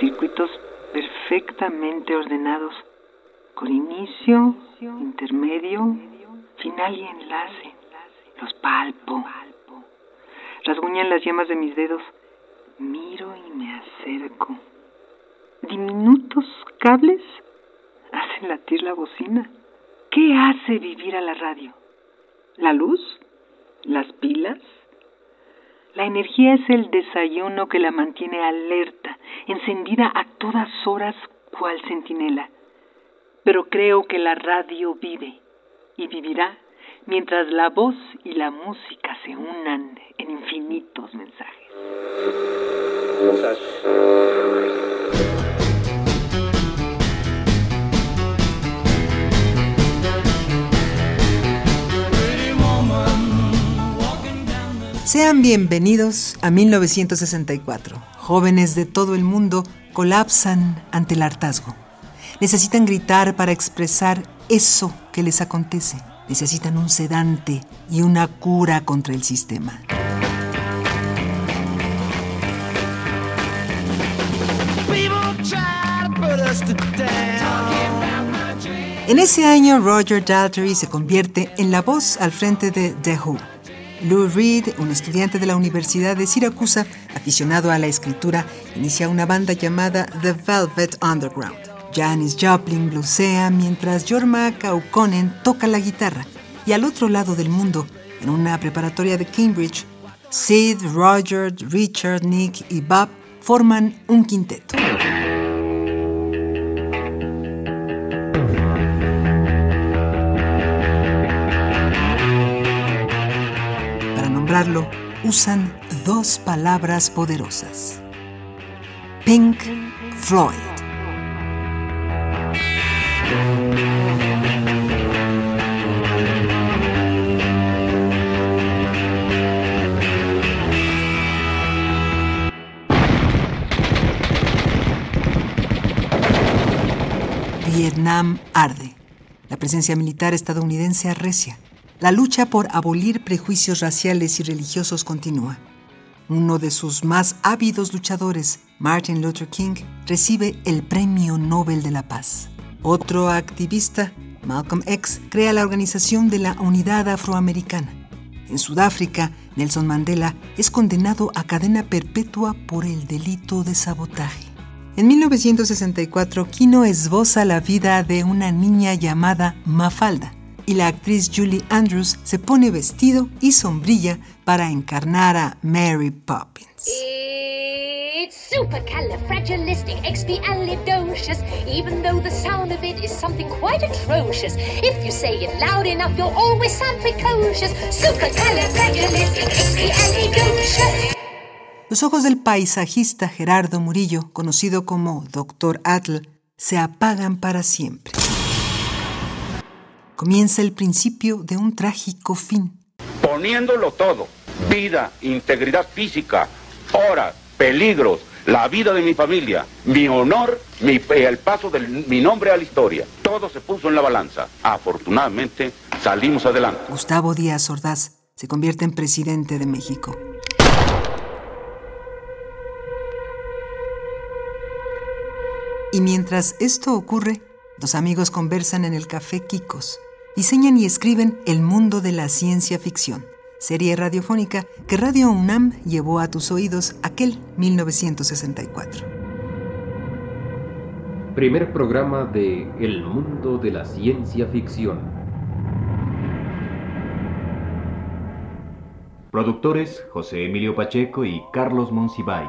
circuitos perfectamente ordenados, con inicio, intermedio, final y enlace. Los palpo rasguñan las yemas de mis dedos. Miro y me acerco. Diminutos cables hacen latir la bocina. ¿Qué hace vivir a la radio? ¿La luz? ¿Las pilas? La energía es el desayuno que la mantiene alerta, encendida a todas horas cual centinela. Pero creo que la radio vive y vivirá mientras la voz y la música se unan en infinitos mensajes. Sean bienvenidos a 1964. Jóvenes de todo el mundo colapsan ante el hartazgo. Necesitan gritar para expresar eso que les acontece necesitan un sedante y una cura contra el sistema. En ese año, Roger Daltrey se convierte en la voz al frente de The Who. Lou Reed, un estudiante de la Universidad de Siracusa, aficionado a la escritura, inicia una banda llamada The Velvet Underground. Janis Joplin blusea mientras Jorma Kaukonen toca la guitarra. Y al otro lado del mundo, en una preparatoria de Cambridge, Sid, Roger, Richard, Nick y Bob forman un quinteto. Usan dos palabras poderosas. Pink Floyd. Vietnam arde. La presencia militar estadounidense arrecia. La lucha por abolir prejuicios raciales y religiosos continúa. Uno de sus más ávidos luchadores, Martin Luther King, recibe el Premio Nobel de la Paz. Otro activista, Malcolm X, crea la Organización de la Unidad Afroamericana. En Sudáfrica, Nelson Mandela es condenado a cadena perpetua por el delito de sabotaje. En 1964, Kino esboza la vida de una niña llamada Mafalda y la actriz Julie Andrews se pone vestido y sombrilla para encarnar a Mary Poppins. It's supercalifragilisticexpialidocious, even though the sound of it is something quite atrocious. If you say it loud enough, you'll always sound precocious. Supercalifragilisticexpialidocious. Los ojos del paisajista Gerardo Murillo, conocido como Dr. Atl, se apagan para siempre. Comienza el principio de un trágico fin. Poniéndolo todo, vida, integridad física, horas, peligros, la vida de mi familia, mi honor, mi, el paso de mi nombre a la historia. Todo se puso en la balanza. Afortunadamente salimos adelante. Gustavo Díaz Ordaz se convierte en presidente de México. Y mientras esto ocurre, dos amigos conversan en el café Kikos. Diseñan y escriben El mundo de la ciencia ficción, serie radiofónica que Radio UNAM llevó a tus oídos aquel 1964. Primer programa de El mundo de la ciencia ficción. Productores José Emilio Pacheco y Carlos Monsiváis.